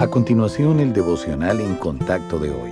A continuación, el devocional en contacto de hoy.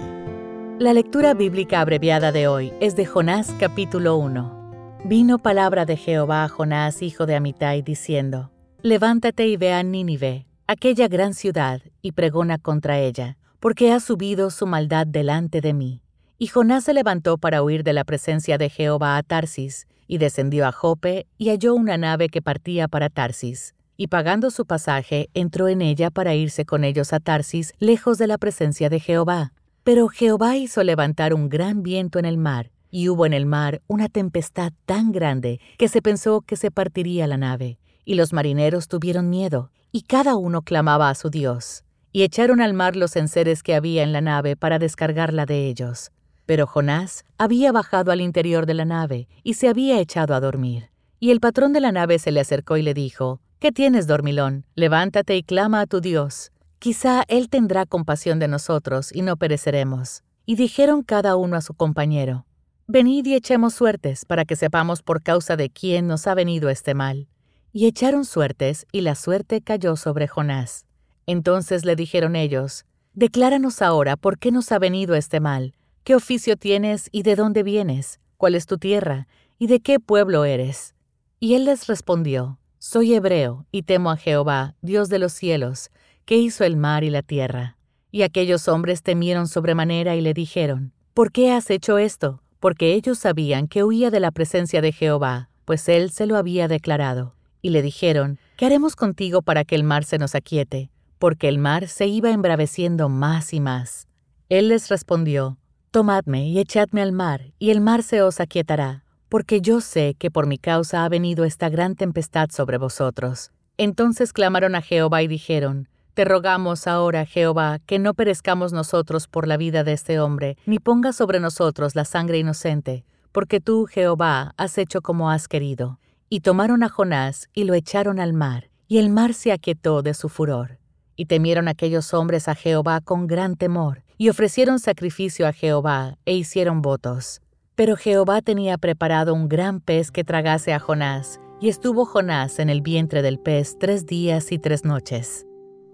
La lectura bíblica abreviada de hoy es de Jonás capítulo 1. Vino palabra de Jehová a Jonás, hijo de Amitai, diciendo, Levántate y ve a Nínive, aquella gran ciudad, y pregona contra ella, porque ha subido su maldad delante de mí. Y Jonás se levantó para huir de la presencia de Jehová a Tarsis, y descendió a Jope, y halló una nave que partía para Tarsis y pagando su pasaje, entró en ella para irse con ellos a Tarsis, lejos de la presencia de Jehová. Pero Jehová hizo levantar un gran viento en el mar, y hubo en el mar una tempestad tan grande que se pensó que se partiría la nave. Y los marineros tuvieron miedo, y cada uno clamaba a su Dios. Y echaron al mar los enseres que había en la nave para descargarla de ellos. Pero Jonás había bajado al interior de la nave y se había echado a dormir. Y el patrón de la nave se le acercó y le dijo, ¿Qué tienes, dormilón? Levántate y clama a tu Dios. Quizá Él tendrá compasión de nosotros y no pereceremos. Y dijeron cada uno a su compañero, Venid y echemos suertes para que sepamos por causa de quién nos ha venido este mal. Y echaron suertes, y la suerte cayó sobre Jonás. Entonces le dijeron ellos, Decláranos ahora por qué nos ha venido este mal, qué oficio tienes y de dónde vienes, cuál es tu tierra, y de qué pueblo eres. Y él les respondió, soy hebreo y temo a Jehová, Dios de los cielos, que hizo el mar y la tierra. Y aquellos hombres temieron sobremanera y le dijeron, ¿Por qué has hecho esto? Porque ellos sabían que huía de la presencia de Jehová, pues él se lo había declarado. Y le dijeron, ¿qué haremos contigo para que el mar se nos aquiete? Porque el mar se iba embraveciendo más y más. Él les respondió, Tomadme y echadme al mar, y el mar se os aquietará porque yo sé que por mi causa ha venido esta gran tempestad sobre vosotros. Entonces clamaron a Jehová y dijeron, Te rogamos ahora, Jehová, que no perezcamos nosotros por la vida de este hombre, ni pongas sobre nosotros la sangre inocente, porque tú, Jehová, has hecho como has querido. Y tomaron a Jonás y lo echaron al mar, y el mar se aquietó de su furor. Y temieron aquellos hombres a Jehová con gran temor, y ofrecieron sacrificio a Jehová, e hicieron votos. Pero Jehová tenía preparado un gran pez que tragase a Jonás, y estuvo Jonás en el vientre del pez tres días y tres noches.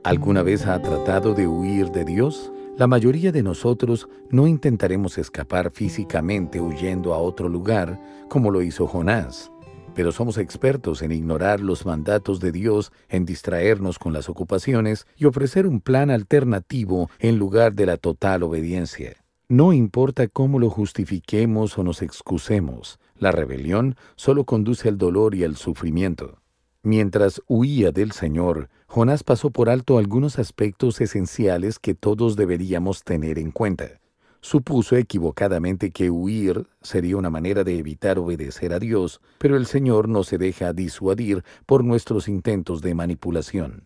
¿Alguna vez ha tratado de huir de Dios? La mayoría de nosotros no intentaremos escapar físicamente huyendo a otro lugar, como lo hizo Jonás, pero somos expertos en ignorar los mandatos de Dios, en distraernos con las ocupaciones y ofrecer un plan alternativo en lugar de la total obediencia. No importa cómo lo justifiquemos o nos excusemos, la rebelión solo conduce al dolor y al sufrimiento. Mientras huía del Señor, Jonás pasó por alto algunos aspectos esenciales que todos deberíamos tener en cuenta. Supuso equivocadamente que huir sería una manera de evitar obedecer a Dios, pero el Señor no se deja disuadir por nuestros intentos de manipulación.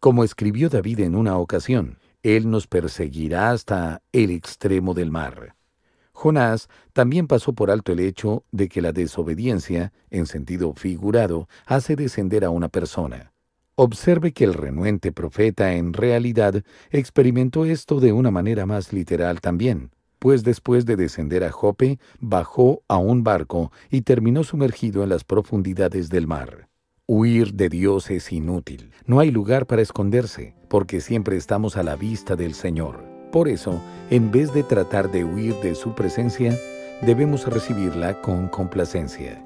Como escribió David en una ocasión, él nos perseguirá hasta el extremo del mar. Jonás también pasó por alto el hecho de que la desobediencia, en sentido figurado, hace descender a una persona. Observe que el renuente profeta en realidad experimentó esto de una manera más literal también, pues después de descender a Jope, bajó a un barco y terminó sumergido en las profundidades del mar. Huir de Dios es inútil. No hay lugar para esconderse, porque siempre estamos a la vista del Señor. Por eso, en vez de tratar de huir de su presencia, debemos recibirla con complacencia.